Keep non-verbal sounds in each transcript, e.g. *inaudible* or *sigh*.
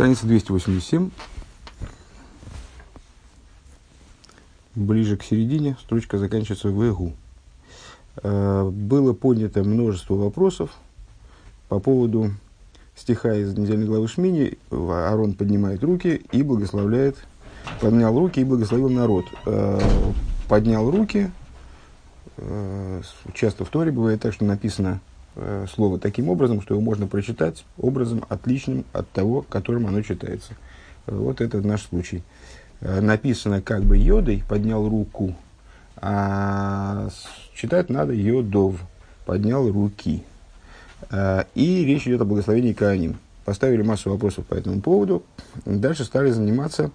Страница 287. Ближе к середине строчка заканчивается в эгу. Э, было поднято множество вопросов по поводу стиха из недельной главы Шмини. Арон поднимает руки и благословляет, поднял руки и благословил народ. Э, поднял руки, э, часто в Торе бывает так, что написано Э, слово таким образом, что его можно прочитать образом отличным от того, которым оно читается. Вот это наш случай. Э, написано как бы йодой, поднял руку, а читать надо йодов, поднял руки. Э, и речь идет о благословении Кааним. Поставили массу вопросов по этому поводу. Дальше стали заниматься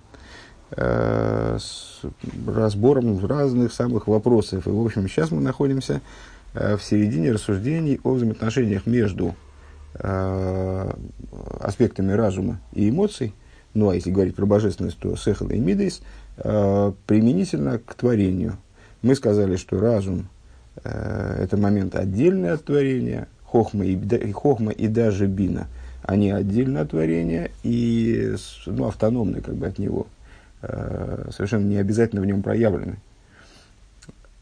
с разбором разных самых вопросов. И, в общем, сейчас мы находимся Э, в середине рассуждений о взаимоотношениях между э, аспектами разума и эмоций, ну а если говорить про божественность, то сехал и мидейс, э, применительно к творению. Мы сказали, что разум э, это момент отдельный от творения, хохма и, хохма и даже бина, они отдельно от творения и ну, автономны как бы от него, э, совершенно не обязательно в нем проявлены.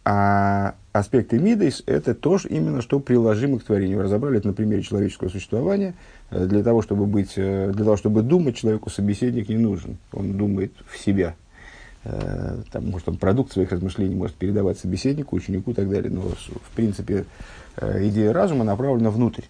А аспекты мидейс – это тоже именно что приложимо к творению. Разобрали это на примере человеческого существования. Э, для того, чтобы, быть, э, для того, чтобы думать, человеку собеседник не нужен. Он думает в себя. Э, там, может, он продукт своих размышлений может передавать собеседнику, ученику и так далее. Но, в принципе, идея разума направлена внутрь.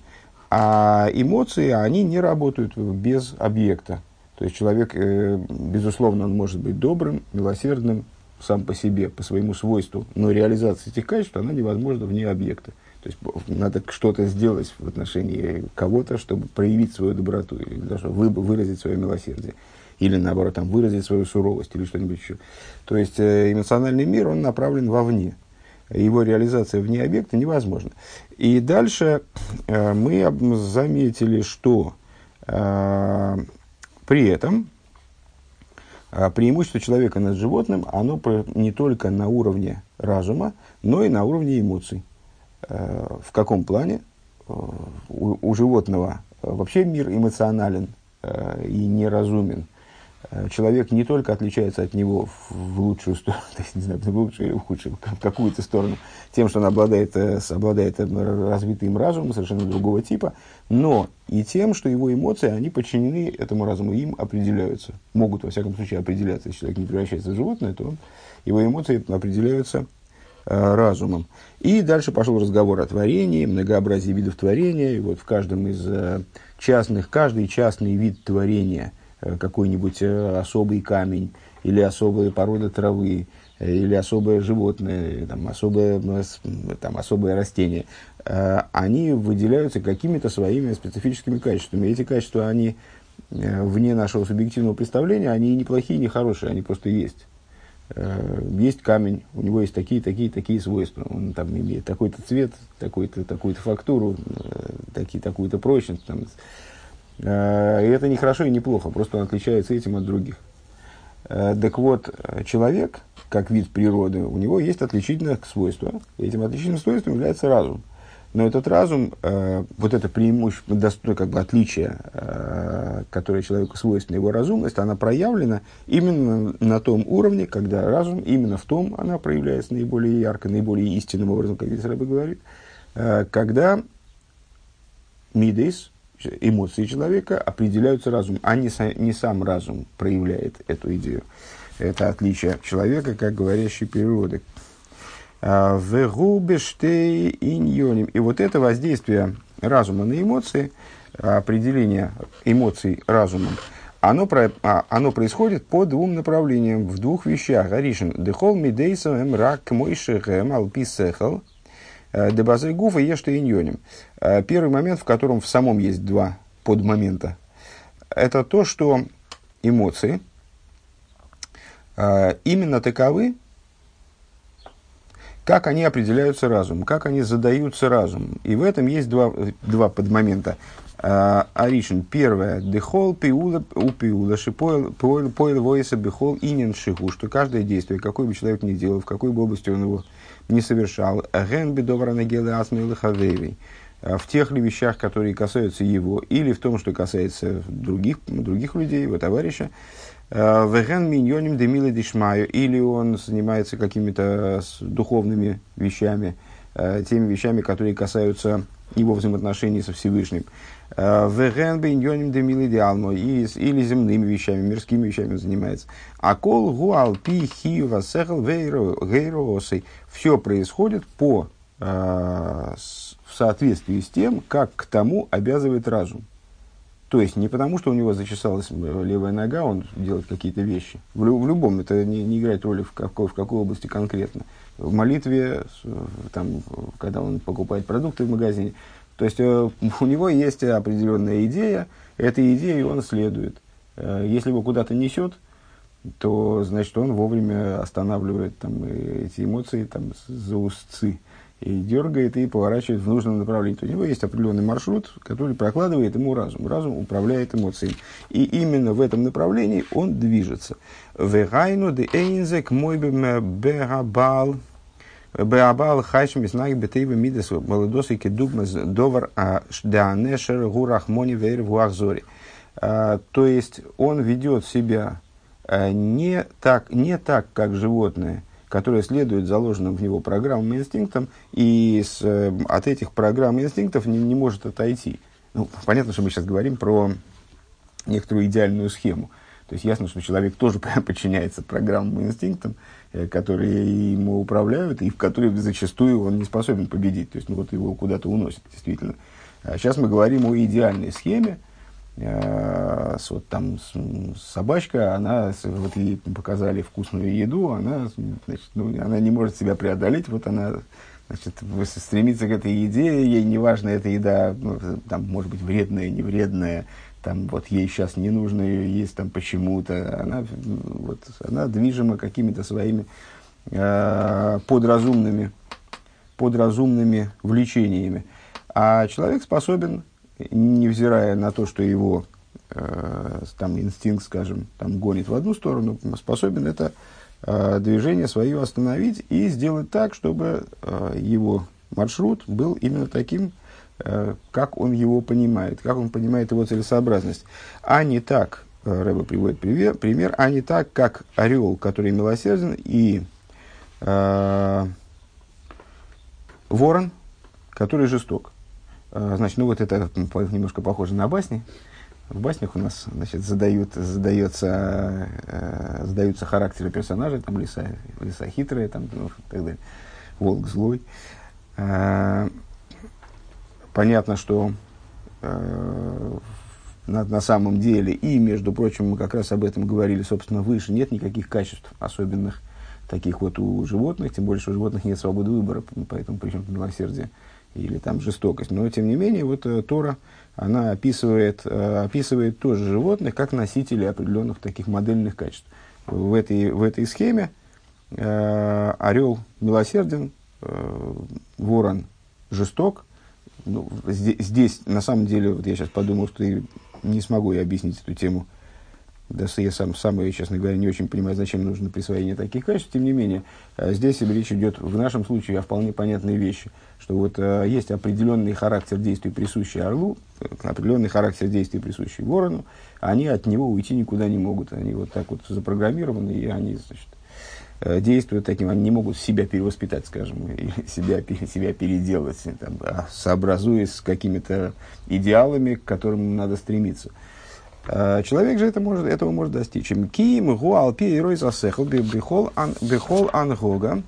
А эмоции, они не работают без объекта. То есть человек, безусловно, он может быть добрым, милосердным, сам по себе, по своему свойству, но реализация этих качеств, она невозможна вне объекта. То есть надо что-то сделать в отношении кого-то, чтобы проявить свою доброту, или даже вы, выразить свое милосердие, или наоборот там, выразить свою суровость, или что-нибудь еще. То есть э, эмоциональный мир, он направлен вовне. Его реализация вне объекта невозможна. И дальше э, мы заметили, что э, при этом преимущество человека над животным, оно не только на уровне разума, но и на уровне эмоций. Э, в каком плане? Э, у, у животного вообще мир эмоционален э, и неразумен. Э, человек не только отличается от него в лучшую сторону, *laughs* то есть, не знаю, в лучшую или в худшую, в какую-то сторону, тем, что он обладает, э, обладает развитым разумом совершенно другого типа, но и тем, что его эмоции, они подчинены этому разуму, им определяются, могут, во всяком случае, определяться. Если человек не превращается в животное, то он, его эмоции определяются э, разумом. И дальше пошел разговор о творении, многообразии видов творения, и вот в каждом из частных, каждый частный вид творения – какой-нибудь э, особый камень или особая порода травы, э, или особое животное, там, особое, там, особое растение, они выделяются какими-то своими специфическими качествами. Эти качества, они вне нашего субъективного представления, они не плохие, не хорошие, они просто есть. Есть камень, у него есть такие, такие, такие свойства. Он там имеет такой-то цвет, такую-то, такую-то фактуру, такие, такую-то прочность. Там, Э, и это не хорошо и не плохо, просто он отличается этим от других. Э, так вот, человек, как вид природы, у него есть отличительное свойство. Этим отличительным свойством является разум. Но этот разум, э, вот это преимущество, ну, как бы отличие, которое человеку свойственно, его разумность, она проявлена именно на том уровне, когда разум, именно в том она проявляется наиболее ярко, наиболее истинным образом, как здесь Рэбе говорит, когда мидейс, эмоции человека определяются разумом, а не, не сам разум проявляет эту идею. Это отличие человека, как говорящей природы. А, Вегубештей иньоним. И вот это воздействие разума на эмоции, определение эмоций разумом, оно, про, а, оно происходит по двум направлениям, в двух вещах. Аришин, дехол мидейсом мрак мойшехем алписехал – Дебазы гуфа ешта иньоним. Э, первый момент, в котором в самом есть два подмомента, это то, что эмоции э, именно таковы, как они определяются разумом, как они задаются разумом. И в этом есть два, два подмомента. Аришин, первое, дехол пиула у пиула, шипойл пойл воиса бехол инин шиху, что каждое действие, какой бы человек ни делал, в какой бы области он его не совершал. Ген бедовара нагелы асмилы хавейвей. в тех ли вещах, которые касаются его, или в том, что касается других, других людей, его товарища. Веген миньоним демилы дишмаю, или он занимается какими-то духовными вещами, теми вещами, которые касаются его взаимоотношений со Всевышним. Веген биньоним демилы диалмо, или земными вещами, мирскими вещами занимается. А кол гуал пи хива сехал гейроосой. Все происходит по в соответствии с тем, как к тому обязывает разум. То есть не потому, что у него зачесалась левая нога, он делает какие-то вещи. В, в любом, это не, не играет роли в какой, в какой области конкретно. В молитве, там, когда он покупает продукты в магазине. То есть э, *laughs* у него есть определенная идея, этой идее он следует. Э, если его куда-то несет, то значит он вовремя останавливает там, эти эмоции там, за устцы и дергает и поворачивает в нужном направлении. То у него есть определенный маршрут, который прокладывает ему разум. Разум управляет эмоциями. И именно в этом направлении он движется. Вегайну де эйнзек мой беабал хайшем иснаг бетейва мидес молодосы кедугмас довар а деанешер гурахмони вейр вуахзори. То есть он ведет себя а, не так, не так, как животное – которая следует заложенным в него программам и инстинктам, и с, э, от этих программ и инстинктов не, не может отойти. Ну, понятно, что мы сейчас говорим про некоторую идеальную схему. То есть ясно, что человек тоже *laughs* подчиняется программам и инстинктам, э, которые ему управляют, и в которые зачастую он не способен победить. То есть ну, вот его куда-то уносит, действительно. А сейчас мы говорим о идеальной схеме, вот там собачка, она, вот ей показали вкусную еду, она, значит, ну, она не может себя преодолеть, вот она значит, стремится к этой еде, ей не важно, эта еда, ну, там, может быть, вредная, не вредная, там, вот ей сейчас не нужно ее есть там почему-то, она, вот, она движима какими-то своими э, подразумными, подразумными влечениями. А человек способен невзирая на то, что его э, там инстинкт, скажем, там гонит в одну сторону, способен это э, движение свое остановить и сделать так, чтобы э, его маршрут был именно таким, как он его понимает, как он понимает его целесообразность. А не так, Рэба приводит пример, пример, а не так, как орел, который милосерден, и э, ворон, который жесток. Э, значит, ну вот это немножко похоже на басни. В баснях у нас значит, задают, задается, э, задаются характеры персонажей, там лиса, лиса хитрая, там, ну, так далее, волк злой. Э, понятно, что э, на, на самом деле, и, между прочим, мы как раз об этом говорили, собственно, выше, нет никаких качеств особенных таких вот у животных, тем более, что у животных нет свободы выбора, поэтому причем милосердие или там жестокость. Но, тем не менее, вот э, Тора, она описывает, э, описывает тоже животных как носители определенных таких модельных качеств. В этой, в этой схеме э, орел милосерден, ворон жесток. Ну, здесь, здесь, на самом деле, вот я сейчас подумал, что не смогу я объяснить эту тему да я сам, сам, честно говоря, не очень понимаю, зачем нужно присвоение таких качеств. Тем не менее, э, здесь речь идет в нашем случае о вполне понятной вещи, что вот э, есть определенный характер действий, присущий орлу, э, определенный характер действий, присущий ворону, они от него уйти никуда не могут. Они вот так вот запрограммированы, и они значит, действуют таким, они не могут себя перевоспитать, скажем, *laughs* и себя, себя переделать, там, а сообразуясь с какими-то идеалами, к которым надо стремиться. Э, человек же это может, этого может достичь. Ким гуалпи и рой засехал бихол ангога.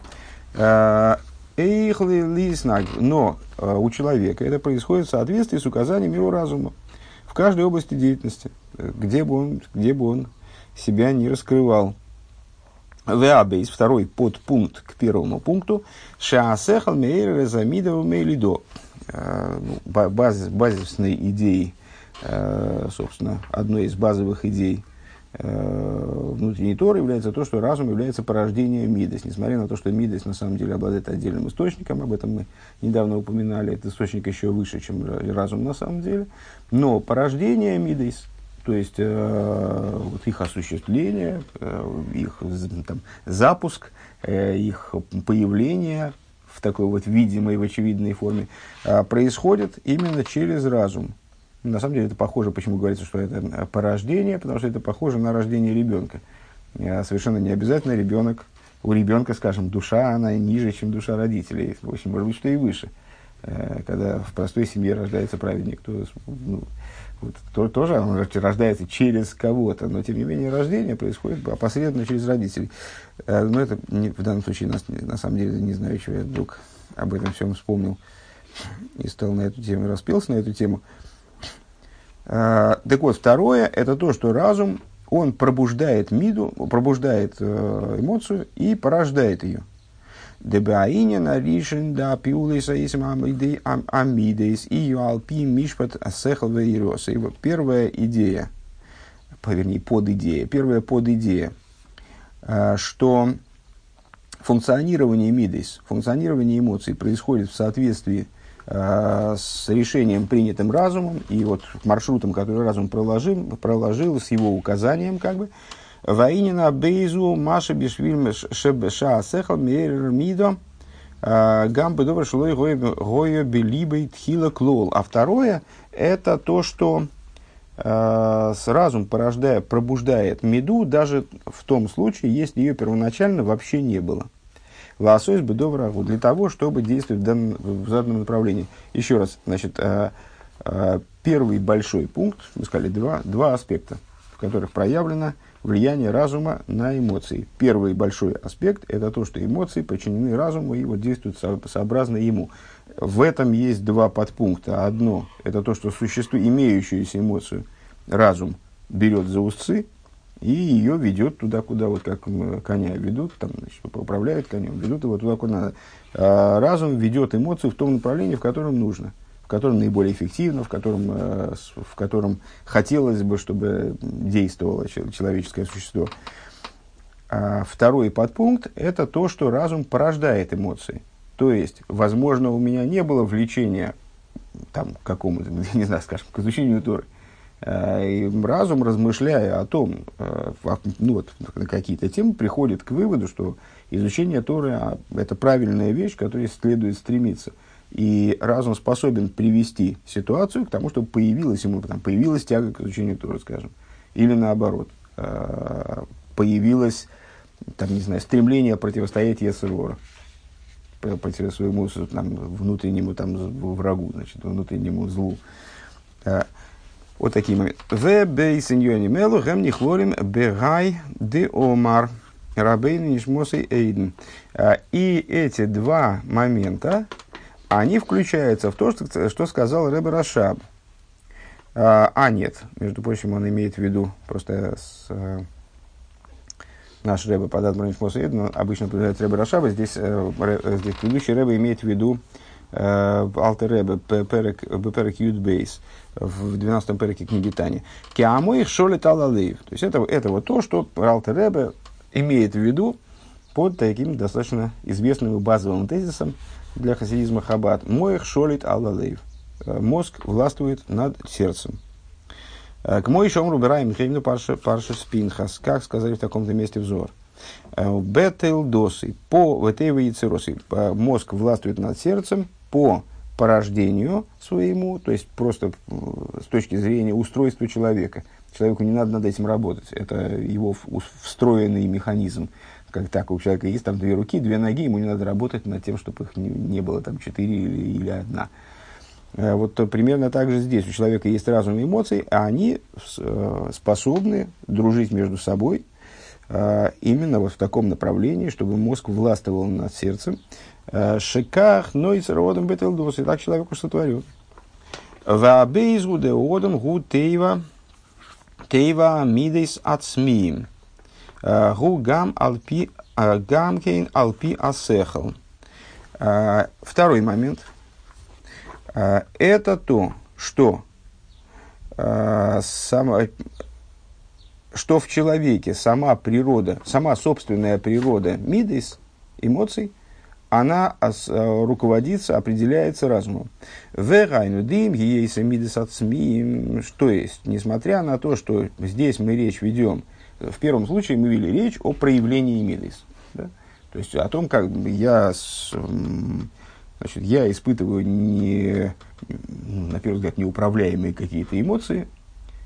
Э, но э, у человека это происходит в соответствии с указаниями его разума в каждой области деятельности, где бы он, где бы он себя не раскрывал. Веабейс, второй подпункт к первому пункту. Шаасехал мейр резамидову мейлидо. Ну, базис, базисной идеи Э, собственно, одной из базовых идей э, внутренней Торы является то, что разум является порождением Мидес. Несмотря на то, что Мидес на самом деле обладает отдельным источником, об этом мы недавно упоминали, этот источник еще выше, чем разум на самом деле. Но порождение Мидес, то есть э, вот их осуществление, э, их там, запуск, э, их появление в такой вот видимой, в очевидной форме, а, происходит именно через разум. На самом деле это похоже, почему говорится, что это порождение, потому что это похоже на рождение ребенка. А, совершенно не обязательно ребенок, у ребенка, скажем, душа, она ниже, чем душа родителей. В общем, может быть, что и выше. Э, когда в простой семье рождается праведник, то ну, вот, то, тоже он рождается через кого-то, но тем не менее рождение происходит опосредованно через родителей. Э, но это не, в данном случае нас, на самом деле не знаю, чего я вдруг об этом всем вспомнил и стал на эту тему, распелся на эту тему. А, так вот, второе, это то, что разум, он пробуждает миду, пробуждает э, эмоцию и порождает ее. Дебаинин ришен да пиулейса амидейс и юалпи мишпат асехал вейрос. Его первая идея, вернее, подидея, первая подидея, что функционирование мидейс, функционирование эмоций происходит в соответствии с решением, принятым разумом, и вот маршрутом, который разум проложил, проложил с его указанием, как бы, Ваинина бейзу маша бишвильм шебеша сехал мейр мидо гамбы добро шулой гоя белибой тхила клол. А второе, это то, что э, с разум порождая, пробуждает меду даже в том случае, если ее первоначально вообще не было. Лосось бы добрагу для того, чтобы действовать в, данном, в заданном направлении. Еще раз, значит, э, э, первый большой пункт, мы сказали, два, два аспекта, в которых проявлено влияние разума на эмоции. Первый большой аспект – это то, что эмоции подчинены разуму и вот действуют со, сообразно ему. В этом есть два подпункта. Одно – это то, что существо, имеющуюся эмоцию, разум берет за узцы и ее ведет туда, куда, вот как коня ведут, там, значит, управляют конем, ведут его туда, куда надо. А разум ведет эмоцию в том направлении, в котором нужно – в котором наиболее эффективно, в котором, э, в котором хотелось бы, чтобы действовало человеческое существо. А второй подпункт – это то, что разум порождает эмоции. То есть, возможно, у меня не было влечения там, к какому-то, *laughs* не знаю, скажем, к изучению Торы. А, и разум, размышляя о том, э, ну вот, на какие-то темы, приходит к выводу, что изучение Торы а, – это правильная вещь, к которой следует стремиться – и разум способен привести ситуацию к тому, чтобы появилась ему, там, появилась тяга к изучению Торы, скажем. Или наоборот, э, появилось, там, не знаю, стремление противостоять Есерора против своему там, внутреннему там, врагу, значит, внутреннему злу. Э, вот такие моменты. В бейсеньоне мелу гэм нихлорим бегай де омар рабейн нишмосей эйден. Э, и эти два момента, они включаются в то, что, что сказал Рэбе Рашаб. А, а нет, между прочим, он имеет в виду, просто с, а, наш Рэбе Падат Брониш но обычно упоминает Рэбе Рашаба, здесь, э, э, здесь предыдущий Рэбе имеет в виду э, Алтер Рэбе Перек Юдбейс в 12-м переке книги Тани. Киамо их шоли талалейв. То есть это, это вот то, что Алтер Рэбе имеет в виду под таким достаточно известным и базовым тезисом, для хасидизма Хаббат. Моих шолит аллалейв. Э, мозг властвует над сердцем. Э, к мой шомру убираем Михаилу парша, парша спинхас. Как сказали в таком-то месте взор. Э, Бетел досы. По ветева яйцеросы. Мозг властвует над сердцем по порождению своему, то есть просто с точки зрения устройства человека. Человеку не надо над этим работать. Это его встроенный механизм как так, у человека есть там две руки, две ноги, ему не надо работать над тем, чтобы их не, не было там четыре или, или одна. Э, вот примерно так же здесь. У человека есть разум и эмоции, а они э, способны дружить между собой э, именно вот в таком направлении, чтобы мозг властвовал над сердцем. Шиках, но и родом бетелдос. И так человеку сотворен. Вабейзгу де одам гу тейва тейва мидейс ацмиим. Гу гам алпи гамкейн алпи асехал. Второй момент. Это то, что, сама, что в человеке сама природа, сама собственная природа мидис, эмоций, она руководится, определяется разумом. Вегайну дим, мидис от то есть, несмотря на то, что здесь мы речь ведем – в первом случае мы вели речь о проявлении мидейс. Да? То То есть о том, как я, значит, я испытываю не, ну, на первый взгляд, неуправляемые какие-то эмоции,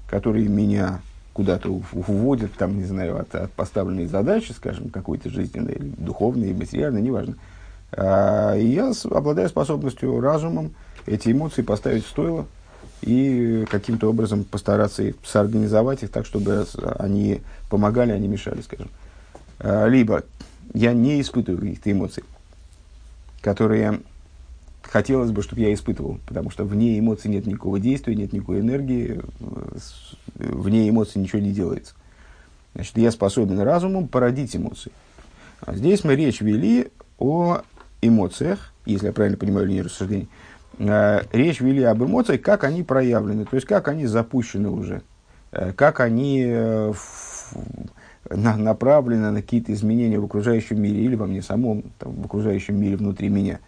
которые меня куда-то уводят, там, не знаю, от, от поставленной задачи, скажем, какой-то жизненной, духовной, материальной, неважно. А, и я обладаю способностью разумом эти эмоции поставить в стойло и каким-то образом постараться соорганизовать их так, чтобы они помогали, а не мешали, скажем. А, либо я не испытываю каких-то эмоций, которые хотелось бы, чтобы я испытывал, потому что вне эмоций нет никакого действия, нет никакой энергии, вне эмоций ничего не делается. Значит, я способен разумом породить эмоции. А здесь мы речь вели о эмоциях, если я правильно понимаю линию рассуждений, э, речь вели об эмоциях, как они проявлены, то есть как они запущены уже, э, как они э, на, направлены на какие-то изменения в окружающем мире или во мне самом, там, в окружающем мире внутри меня.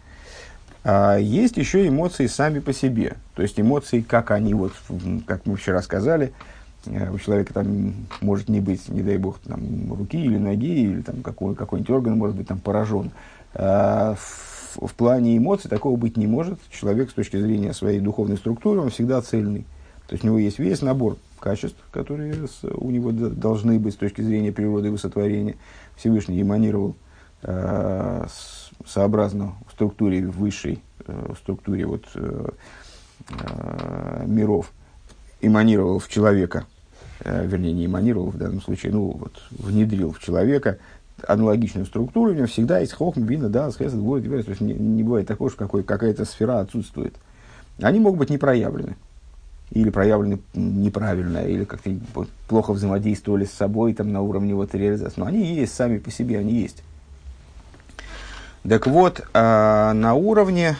А есть еще эмоции сами по себе, то есть эмоции, как они, вот, как мы вчера сказали, у человека там может не быть, не дай бог, там, руки или ноги, или там, какой, какой-нибудь орган может быть там поражен. А, в, в плане эмоций такого быть не может. Человек с точки зрения своей духовной структуры, он всегда цельный. То есть у него есть весь набор качеств, которые у него должны быть с точки зрения природы и высотворения. Всевышний эманировал э, сообразно в структуре высшей, э, в структуре вот, э, э, миров, эманировал в человека, э, вернее, не эманировал в данном случае, ну, вот, внедрил в человека – аналогичную структуру, у него всегда есть хохм, вина, да, схесед, будет, то есть не, не бывает такого, что какой, какая-то сфера отсутствует. Они могут быть не проявлены. Или проявлены неправильно, или как-то плохо взаимодействовали с собой там, на уровне вот реализации. Но они есть сами по себе, они есть. Так вот, э, на уровне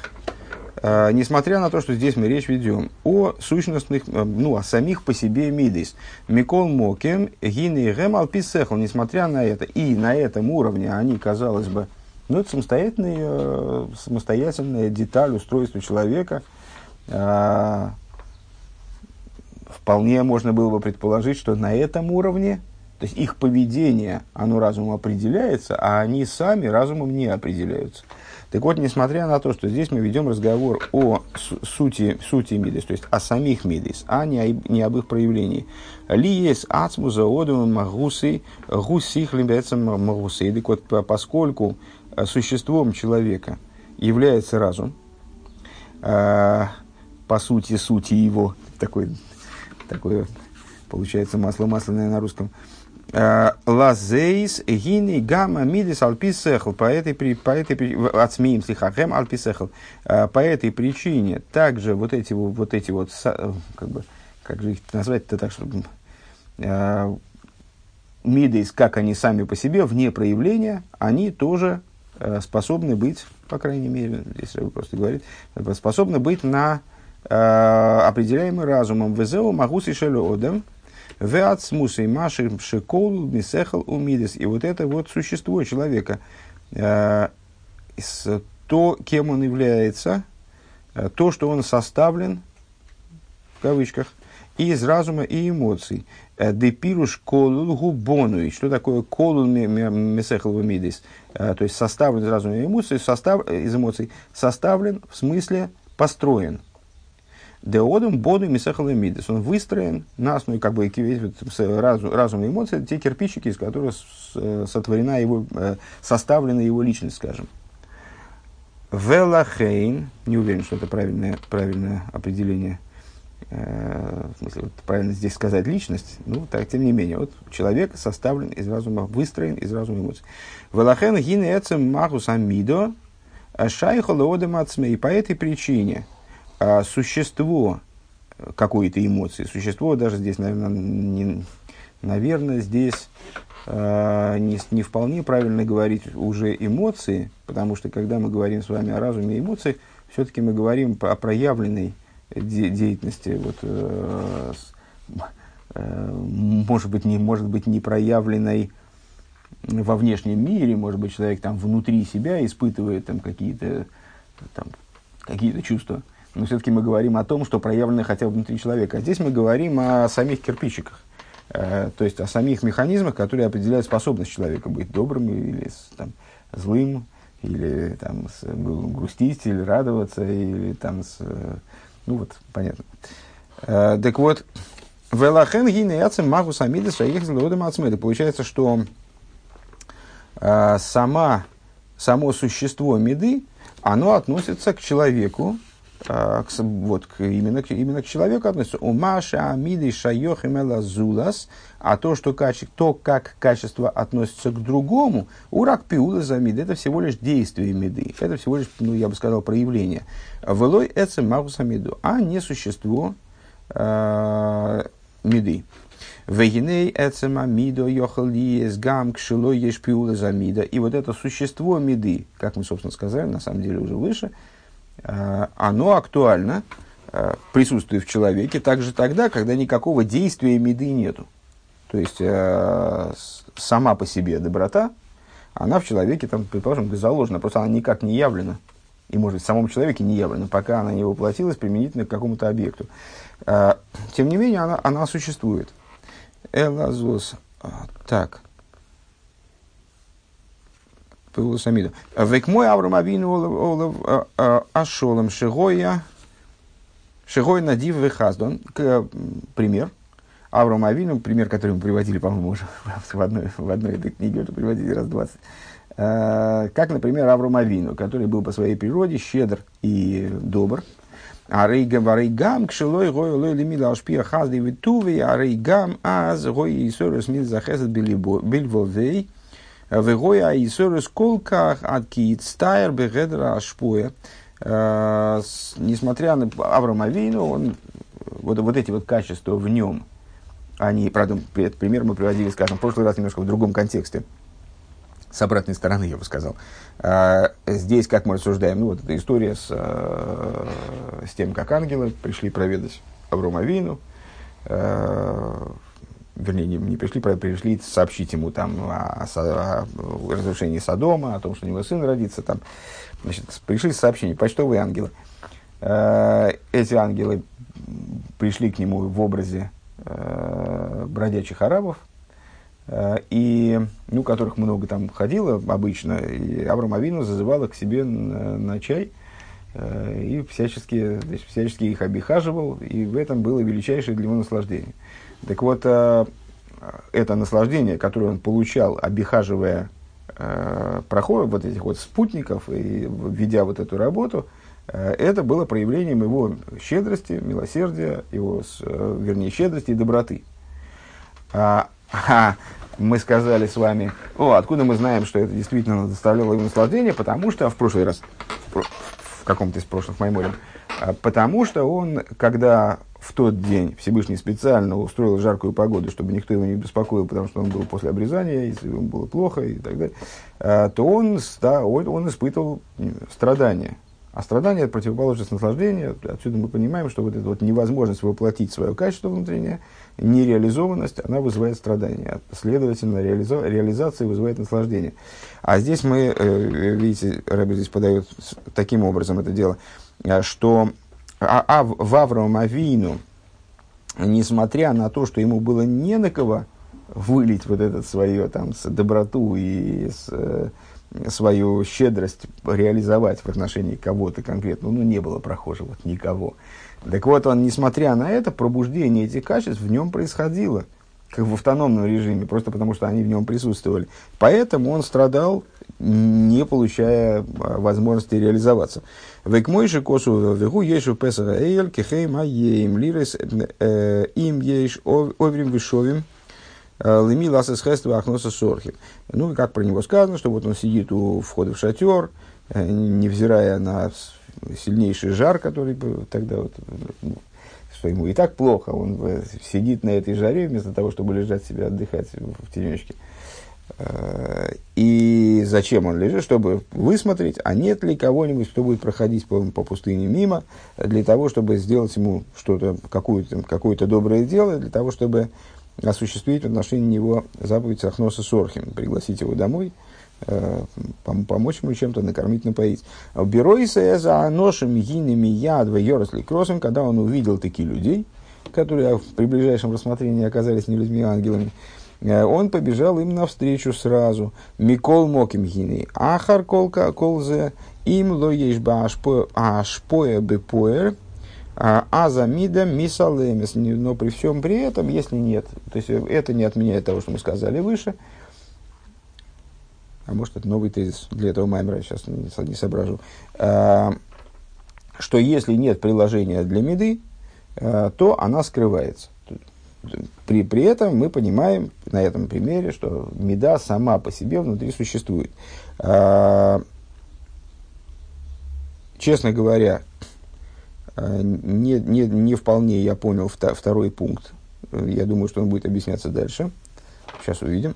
несмотря на то, что здесь мы речь ведем о сущностных, э, ну, о самих по себе мидейс. Микол Мокем, Гины Гем Алписехл, несмотря на это, и на этом уровне они, казалось бы, ну, это самостоятельная, э, самостоятельная деталь устройства человека. Вполне можно было бы предположить, что на этом уровне, то есть их поведение, оно разумом определяется, а они сами разумом не определяются. Так вот, несмотря на то, что здесь мы ведем разговор о сути, сути мидис, то есть о самих мидис, а не, о, не об их проявлении. Ли есть ацмуза одум магусы, гусих лимбецам магусы. Так вот, поскольку э, существом человека является разум, э, по сути, сути его, такой, такое получается масло масляное на русском, Лазейс, гини, гамма, мидис, альписехл. По этой, по альписехл. Э, по этой причине также вот эти вот, эти вот э, как бы, как же их назвать-то так, чтобы мидейс, как они сами по себе, вне проявления, они тоже способны быть, по крайней мере, если вы просто говорите, способны быть на определяемый разумом. Везеу магус и шелеодем, Веацмусой маши шикол мисехал умидис. И вот это вот существо человека, э, то, кем он является, э, то, что он составлен, в кавычках, из разума и эмоций. Э, Депируш колул губону. Что такое колул месехал умидис? То есть составлен из разума и эмоций, состав, из эмоций, составлен в смысле построен. Деодом боду мисахал мидес. Он выстроен на основе как бы разум, разума и эмоций, те кирпичики, из которых сотворена его, э, составлена его личность, скажем. Велахейн, не уверен, что это правильное, правильное определение, э, в смысле, вот правильно здесь сказать личность, ну, так, тем не менее, вот человек составлен из разума, выстроен из разума эмоций. Велахейн гин эцем махус амидо, шайхо леодем и по этой причине – а существо какой-то эмоции, существо даже здесь, наверное, не, наверное здесь э, не, не вполне правильно говорить уже эмоции, потому что когда мы говорим с вами о разуме и эмоциях, все-таки мы говорим о проявленной де- деятельности, вот, э, э, может быть, не, может быть, не проявленной во внешнем мире, может быть, человек там внутри себя испытывает там какие-то там, какие-то чувства но все-таки мы говорим о том, что проявлено хотя бы внутри человека. А здесь мы говорим о самих кирпичиках. то есть о самих механизмах, которые определяют способность человека быть добрым или там, злым, или там, с, грустить, или радоваться, или там, с, ну вот, понятно. Так вот, Велахен гинеяцем магу самидес шаихз лодом ацмеда. Получается, что сама, само существо меды, оно относится к человеку, к, вот, к, именно, именно к человеку относится. Умаша амиды шайох зулас, а то, что каче, то, как качество относится к другому, урак пиула за мид, это всего лишь действие меды. Это всего лишь, ну, я бы сказал, проявление. Велой эцем магуса меду, а не существо э, меды. Вегиней эцема мидо йохали гам кшило еш пиула за мида. И вот это существо меды, как мы, собственно, сказали, на самом деле уже выше, оно актуально, э, присутствует в человеке также тогда, когда никакого действия меды нету. То есть, э, сама по себе доброта, она в человеке, там, предположим, заложена, просто она никак не явлена. И, может быть, в самом человеке не явлена, пока она не воплотилась применительно к какому-то объекту. Тем не менее, она, она существует. Элазос. А, так. Пылусамида. Век мой Авраам Авину Олов а, а, Ашолом Шигоя Шигой Надив Вехаздон. Пример. Авраам Авину, пример, который мы приводили, по-моему, уже *laughs* в одной, в одной этой книге, уже приводили раз двадцать. Как, например, Авраам Авину, который был по своей природе щедр и добр, Арейгам кшилой гой лой лимила ашпия хазды витуви, арейгам аз гой исорус мил захесет бильвовей, вегой аисорус колках от киитстайр бегедра ашпоя. Несмотря на Авраама Вину, он, вот, вот эти вот качества в нем, они, правда, пример мы приводили, скажем, в прошлый раз немножко в другом контексте, с обратной стороны, я бы сказал. А, здесь, как мы рассуждаем, ну, вот эта история с, э, с тем, как ангелы пришли проведать Аврома Вину, э, вернее, не, не пришли, пришли сообщить ему там о, о, о разрушении Содома, о том, что у него сын родится, там, значит, пришли сообщения, почтовые ангелы. Э, эти ангелы пришли к нему в образе бродячих арабов, Э, и, ну, которых много там ходило обычно, и Авраам Авину зазывал их к себе на, на чай, э, и всячески, значит, всячески их обихаживал, и в этом было величайшее для него наслаждение. Так вот, э, это наслаждение, которое он получал, обихаживая проход, вот этих вот спутников и ведя вот эту работу, это было проявлением его щедрости, милосердия, его, вернее, щедрости и доброты. А, а мы сказали с вами, о, откуда мы знаем, что это действительно доставляло ему наслаждение, потому что в прошлый раз, в каком-то из прошлых майморем, а, потому что он, когда в тот день Всевышний специально устроил жаркую погоду, чтобы никто его не беспокоил, потому что он был после обрезания, если ему было плохо и так далее, а, то он, он испытывал страдания. А страдание – это противоположность наслаждения. Отсюда мы понимаем, что вот эта вот невозможность воплотить свое качество внутреннее, нереализованность, она вызывает страдания. Следовательно, реализо, реализация вызывает наслаждение. А здесь мы, э, видите, Рэбби здесь подает таким образом это дело, э, что а, а в Авраам Авину, несмотря на то, что ему было не на кого вылить вот это свое там, с доброту и с, э, свою щедрость реализовать в отношении кого-то конкретно, ну, не было прохожего, никого. Так вот, он, несмотря на это, пробуждение этих качеств в нем происходило, как в автономном режиме, просто потому что они в нем присутствовали. Поэтому он страдал, не получая а, возможности реализоваться. Век мой же косу вегу ешу песара эйль кехейм аеем лирес э, им еш оврим вишовим Э, Леми ласес хества ахноса сорхи. Ну, как про него сказано, что вот он сидит у входа в шатер, э, невзирая на сильнейший жар, который тогда вот, ну, что ему и так плохо, он э, сидит на этой жаре вместо того, чтобы лежать себе отдыхать в тенечке. И зачем он лежит? Чтобы высмотреть, а нет ли кого-нибудь, кто будет проходить по, по пустыне мимо, для того, чтобы сделать ему что-то, какое-то, какое-то доброе дело, для того, чтобы осуществить в отношении него заповедь Сахноса Сорхим, пригласить его домой, э, помочь ему чем-то, накормить, напоить. Беройся за ношем гинами ядва йоросли кросом, когда он увидел таких людей, которые при ближайшем рассмотрении оказались не людьми, а ангелами, э, он побежал им навстречу сразу. Микол моким гини. Ахар колка колзе им ло ешба ашпоя бепоэр. Азамида мисалемис. Но при всем при этом, если нет, то есть это не отменяет того, что мы сказали выше, а может это новый тезис для этого маймера, сейчас не, не соображу, а, что если нет приложения для меды, а, то она скрывается. При, при этом мы понимаем на этом примере, что меда сама по себе внутри существует. А, честно говоря, не, не, не вполне я понял второй пункт. Я думаю, что он будет объясняться дальше. Сейчас увидим.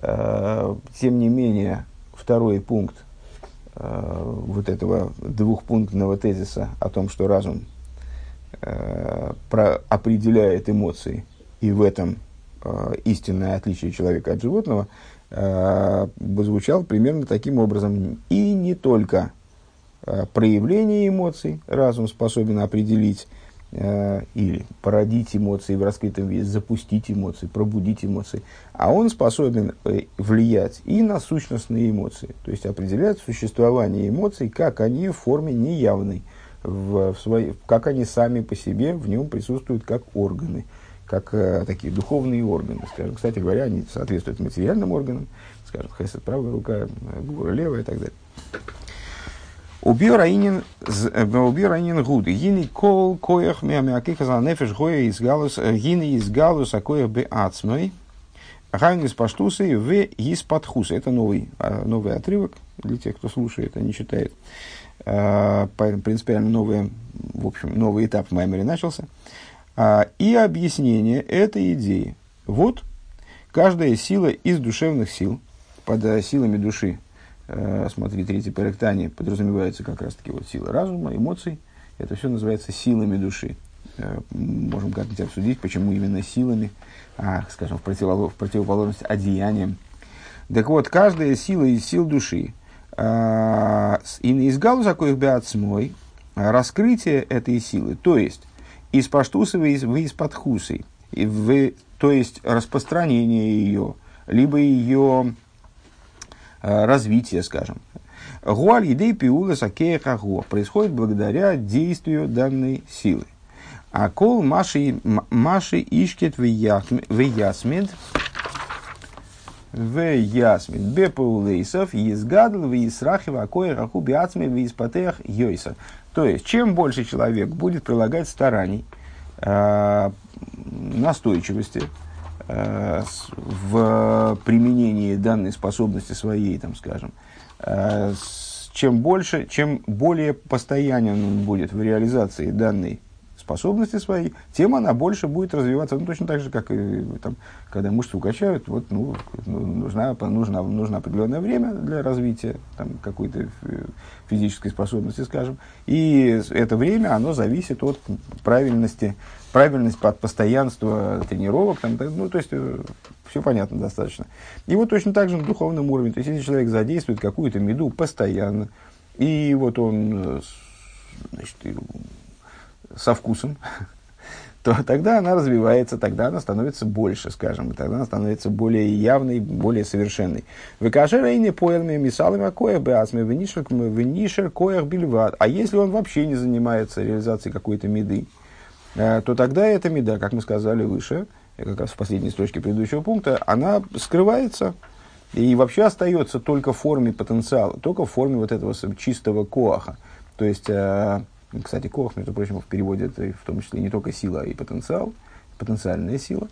Э, тем не менее, второй пункт э, вот этого двухпунктного тезиса о том, что разум э, про, определяет эмоции, и в этом истинное отличие человека от животного, звучал примерно таким образом. И не только проявление эмоций разум способен определить, Э, или породить эмоции в раскрытом виде, запустить эмоции, пробудить эмоции. А он способен э, влиять и на сущностные эмоции, то есть определять существование эмоций, как они в форме неявной, в, в своей, как они сами по себе в нем присутствуют как органы, как э, такие духовные органы. Скажем, кстати говоря, они соответствуют материальным органам, скажем, хесед правая рука, гура левая и так далее. Убил Раинин, э, Раинин гуд. Гини кол коях мямякика за нефеш гоя из галус, э, гини из галус, а коях бе ацмой. Гайн из паштусы в из подхуса. Это новый, новый отрывок для тех, кто слушает, а не читает. А, принципиально новый, в общем, новый этап в Маймере начался. А, и объяснение этой идеи. Вот каждая сила из душевных сил, под силами души Э, смотри, третий паректане подразумевается как раз-таки вот сила разума, эмоций. Это все называется силами души. Э, можем как-нибудь обсудить, почему именно силами, а, скажем, в, противоло, в противоположность одеяниям. Так вот, каждая сила из сил души, э, из галуза коих мой, раскрытие этой силы, то есть из паштуса вы из, подхусы, то есть распространение ее, либо ее Э, развития, скажем. Гуаль едей пиула сакея происходит благодаря действию данной силы. А кол маши, маши ишкет виясмид виясмид бепаулейсов изгадл висрахива акоя раху биацми виспатех йойса. То есть, чем больше человек будет прилагать стараний, э, настойчивости, Э, в применении данной способности своей, там, скажем, э, чем больше, чем более постоянен он будет в реализации данной способности своей, тем она больше будет развиваться. Ну, точно так же, как и там, когда мышцы укачают, вот, ну, ну нужна, нужна, нужно определенное время для развития там, какой-то физической способности, скажем. И это время, оно зависит от правильности, правильности, от постоянства тренировок. Там, ну, то есть, э, все понятно достаточно. И вот точно так же на духовном уровне. То есть, если человек задействует какую-то меду постоянно, и вот он э, значит, со вкусом, то тогда она развивается, тогда она становится больше, скажем, и тогда она становится более явной, более совершенной. Выкажи рейни поэлми мисалами коях беасми венишер коях бильват. А если он вообще не занимается реализацией какой-то меды, э, то тогда эта меда, как мы сказали выше, как раз в последней строчке предыдущего пункта, она скрывается и вообще остается только в форме потенциала, только в форме вот этого чистого коаха. То есть, э, кстати, Кох, между прочим, в переводе это в том числе не только сила, а и потенциал, потенциальная сила.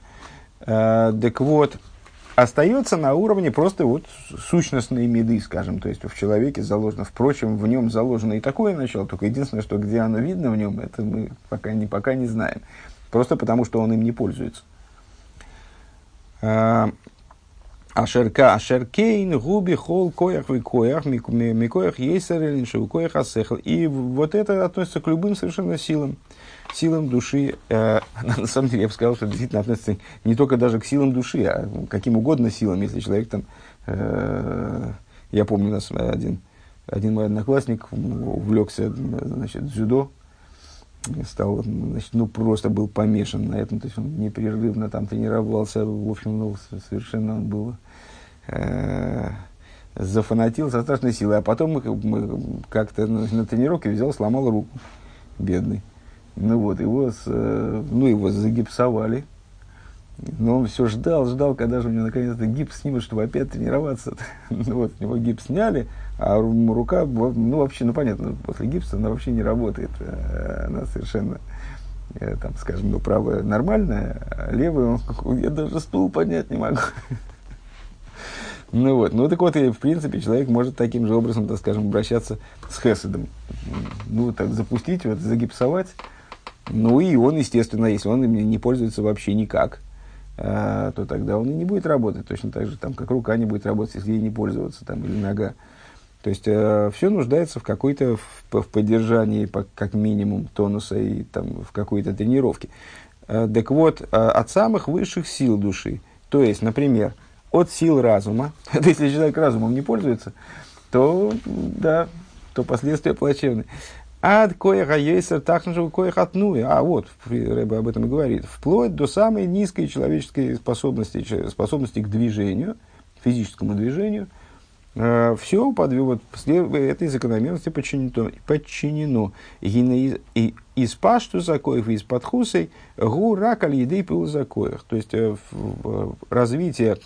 Э, так вот, остается на уровне просто вот сущностной меды, скажем, то есть в человеке заложено, впрочем, в нем заложено и такое начало, только единственное, что где оно видно в нем, это мы пока не, пока не знаем, просто потому что он им не пользуется. Ашерка, ашеркейн, губи, хол, коях, вы коях, микоях, ейсарелин, шоу, коях, асехал. И вот это относится к любым совершенно силам, силам души. Э, на самом деле, я бы сказал, что действительно относится не только даже к силам души, а каким угодно силам, если человек там... Э, я помню, у нас один, один мой одноклассник увлекся, значит, дзюдо, стал, значит, ну, просто был помешан на этом, то есть он непрерывно там тренировался, в общем, ну, совершенно он был э, зафанатил со страшной силой, а потом мы, мы как-то на, на тренировке взял, сломал руку, бедный. Ну вот, его, с, э, ну, его загипсовали, но он все ждал, ждал, когда же у него наконец-то гипс снимут, чтобы опять тренироваться. *laughs* ну вот, у него гипс сняли, а рука, ну вообще, ну понятно, после гипса она вообще не работает. Э, она совершенно, э, там, скажем, ну правая нормальная, а левая, я даже стул поднять не могу. *laughs* ну вот, ну так вот, и в принципе человек может таким же образом, так скажем, обращаться с Хеседом. Ну так, запустить, вот, загипсовать. Ну и он, естественно, если он им не пользуется вообще никак, то тогда он и не будет работать. Точно так же, там, как рука не будет работать, если ей не пользоваться, там, или нога. То есть э, все нуждается в какой-то в, в поддержании, по, как минимум, тонуса и там, в какой-то тренировке. Э, так вот, э, от самых высших сил души, то есть, например, от сил разума, *laughs* если человек разумом не пользуется, то, да, то последствия плачевные. Ад коеха ейсер тахнажу коеха атнуя. А вот, Рэба об этом и говорит. Вплоть до самой низкой человеческой способности, способности к движению, физическому движению, э, все под, вот, этой закономерности подчинено. подчинено. И из пашту закоев, из подхусей, гу ракаль еды пил закоев. То есть, э, развитие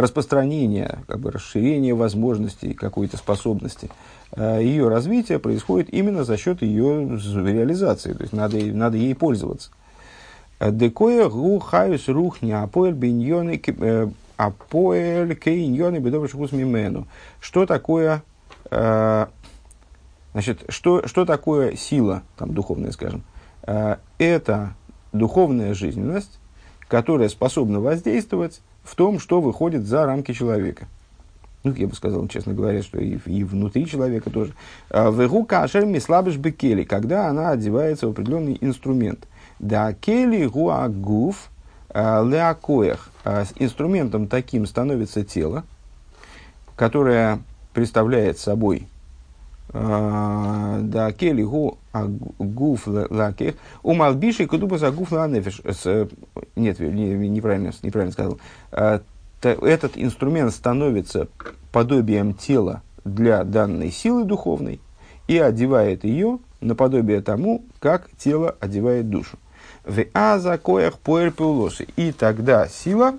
распространение, как бы расширение возможностей какой-то способности, э, ее развитие происходит именно за счет ее реализации, то есть надо, надо ей пользоваться. Декоя гу хаюс рухни апоэль биньоны э, апоэль кейньоны бедовшихус мимену. Что такое, э, значит, что, что такое сила, там, духовная, скажем? Это духовная жизненность, которая способна воздействовать в том, что выходит за рамки человека. Ну, я бы сказал, честно говоря, что и, и внутри человека тоже. А, Вегу кашер мислабыш бекели, когда она одевается в определенный инструмент. Да кели гуагуф а, леакоях. А, инструментом таким становится тело, которое представляет собой да кели гу гуф лакех, у малбиши кудуба за гуф ланефиш. Нет, неправильно, неправильно сказал. А, этот инструмент становится подобием тела для данной силы духовной и одевает ее наподобие тому, как тело одевает душу. В аза коях поэль И тогда сила,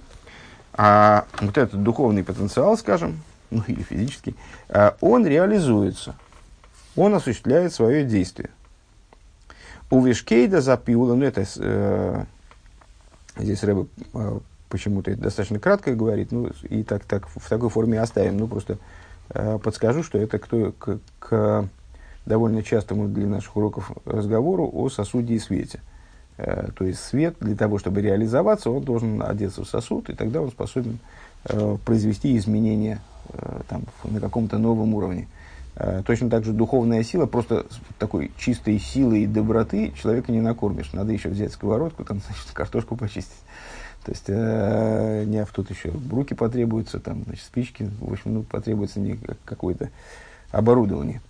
а вот этот духовный потенциал, скажем, ну или физический, а, он реализуется, он осуществляет свое действие. У Вишкейда запиула, ну это э, здесь Рэба э, почему-то достаточно кратко говорит, ну и так, так в такой форме оставим. Ну просто э, подскажу, что это кто, к, к довольно частому для наших уроков разговору о сосуде и свете. Э, то есть свет для того, чтобы реализоваться, он должен одеться в сосуд, и тогда он способен э, произвести изменения э, там, на каком-то новом уровне. Э, точно так же духовная сила, просто такой чистой силой и доброты человека не накормишь. Надо еще взять сковородку, там, *laughs* значит, картошку почистить. То есть, э, не, тут еще руки потребуются, там, значит, спички, в общем, ну, потребуется не какое-то оборудование.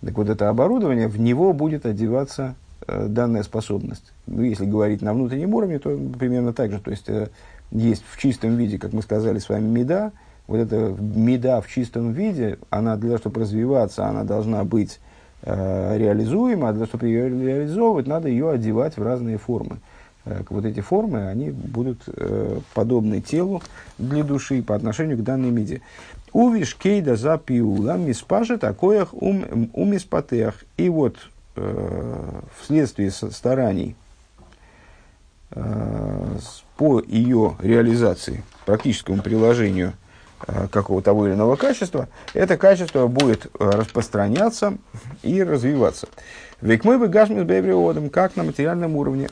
Так вот, это оборудование, в него будет одеваться э, данная способность. Ну, если говорить на внутреннем уровне, то примерно так же. То есть, э, есть в чистом виде, как мы сказали с вами, меда, вот эта меда в чистом виде, она для того, чтобы развиваться, она должна быть э, реализуема, а для того, чтобы ее реализовывать, надо ее одевать в разные формы. Э, вот эти формы, они будут э, подобны телу для души по отношению к данной меди. Увиш кейда за пиула миспашет акоях ум. И вот э, вследствие стараний э, по ее реализации, практическому приложению – какого того или иного качества, это качество будет э, распространяться и развиваться. Ведь мы бы гашмис бэвриодом, как на материальном уровне,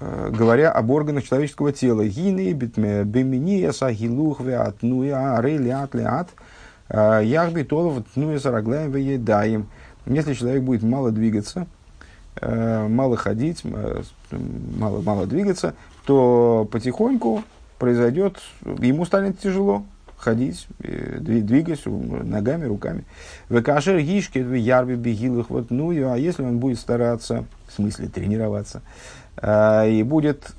э, говоря об органах человеческого тела. Гины, беминия, сахилух, веатнуя, арелиат, лиат, яхби, толов, тнуя, сараглаем, веедаем. Если человек будет мало двигаться, мало ходить, мало, мало двигаться, то потихоньку произойдет, ему станет тяжело. ходить, э, двигать ногами, руками. В кашер гишки, в ярби бегилых, вот, ну, а если он будет стараться, в смысле тренироваться, э, и будет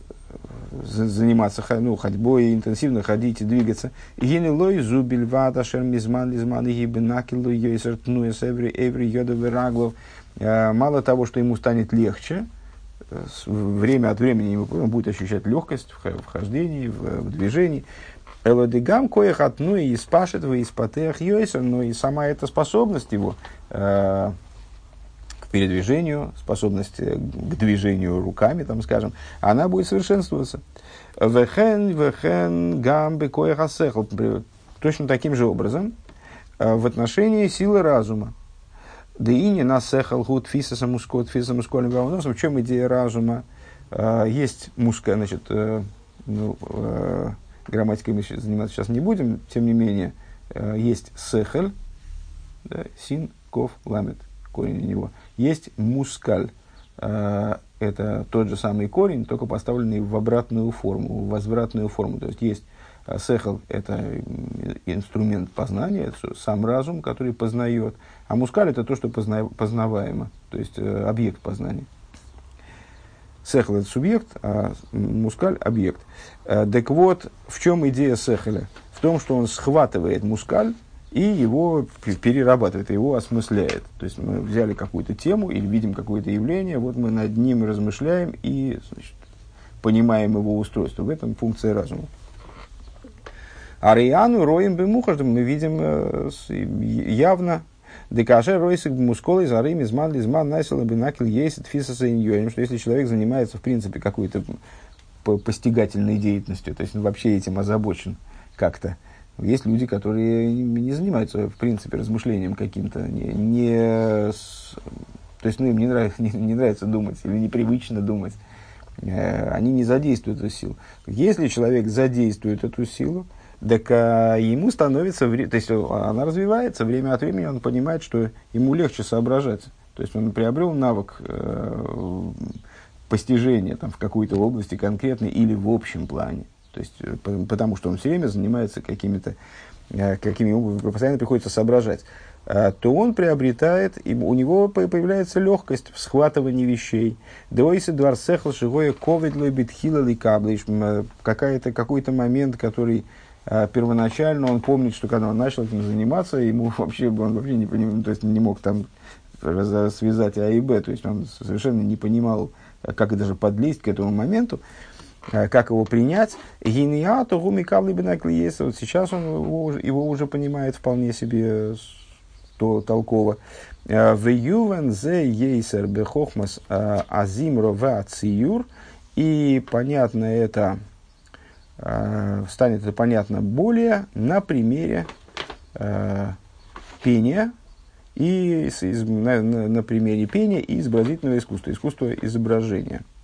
заниматься ну, ходьбой, интенсивно ходить и двигаться. Генелой зубиль вата шермизман лизман гибенакилу йойсер тнуэс эври эври йодовый раглов. Э, мало того, что ему станет легче, время от времени он будет ощущать легкость в хождении, в, движении. Элодигам коих отну и испашет в испатех йойсер, но и сама эта способность его э, к передвижению, способность э, к движению руками, там, скажем, она будет совершенствоваться. Вехен, вехен, гамбе коих асехл. Точно таким же образом э, в отношении силы разума. Да и не насехал гуд фисаса мускот фисаса мускольным В чем идея разума? Э, есть муска, значит, ну, грамматикой мы заниматься сейчас не будем, тем не менее, э, есть сехель, да, син, ков, ламет, корень у него. Есть мускаль, э, это тот же самый корень, только поставленный в обратную форму, в возвратную форму. То есть есть э, сехел – это инструмент познания, сам разум, который познает, а мускаль – это то, что позна, познаваемо, то есть объект познания. Сехл – это субъект, а мускаль – объект. Э, так вот, в чем идея Сехеля? В том, что он схватывает мускаль и его перерабатывает, его осмысляет. То есть мы взяли какую-то тему или видим какое-то явление, вот мы над ним размышляем и значит, понимаем его устройство. В этом функция разума. Ариану роем бемухаждом мы видим э, явно Декаше ройсик мусколой за рым изман лизман насила бинакил есть иньюем, что если человек занимается, в принципе, какой-то постигательной деятельностью, то есть он вообще этим озабочен как-то. Есть люди, которые не занимаются, в принципе, размышлением каким-то, не, не, то есть ну, им не нравится, *laughs* не, не нравится думать или непривычно думать. Э, они не задействуют эту силу. Если человек задействует эту силу, так а, ему становится, то есть она развивается, время от времени он понимает, что ему легче соображать. То есть он приобрел навык э, постижения там, в какой-то области конкретной или в общем плане. То есть, э, потому что он все время занимается какими-то, э, какими постоянно приходится соображать. А, то он приобретает, и у него появляется легкость в схватывании вещей. Дойси двор сехл шигоя ковид лойбит хила э, Какой-то момент, который а, первоначально он помнит, что когда он начал этим заниматься, ему *laughs* вообще, он вообще не, понимал, то есть не мог там связать А и Б, то есть он совершенно не понимал, как даже подлезть к этому моменту, а, как его принять. Гениату гумикавли Вот сейчас он его, уже понимает вполне себе то толково. А, в ювен зе ейсер бехохмас азимро ва. И понятно это станет это понятно более на примере э, пения и на, на, на примере пения и изобразительного искусства, искусства изображения –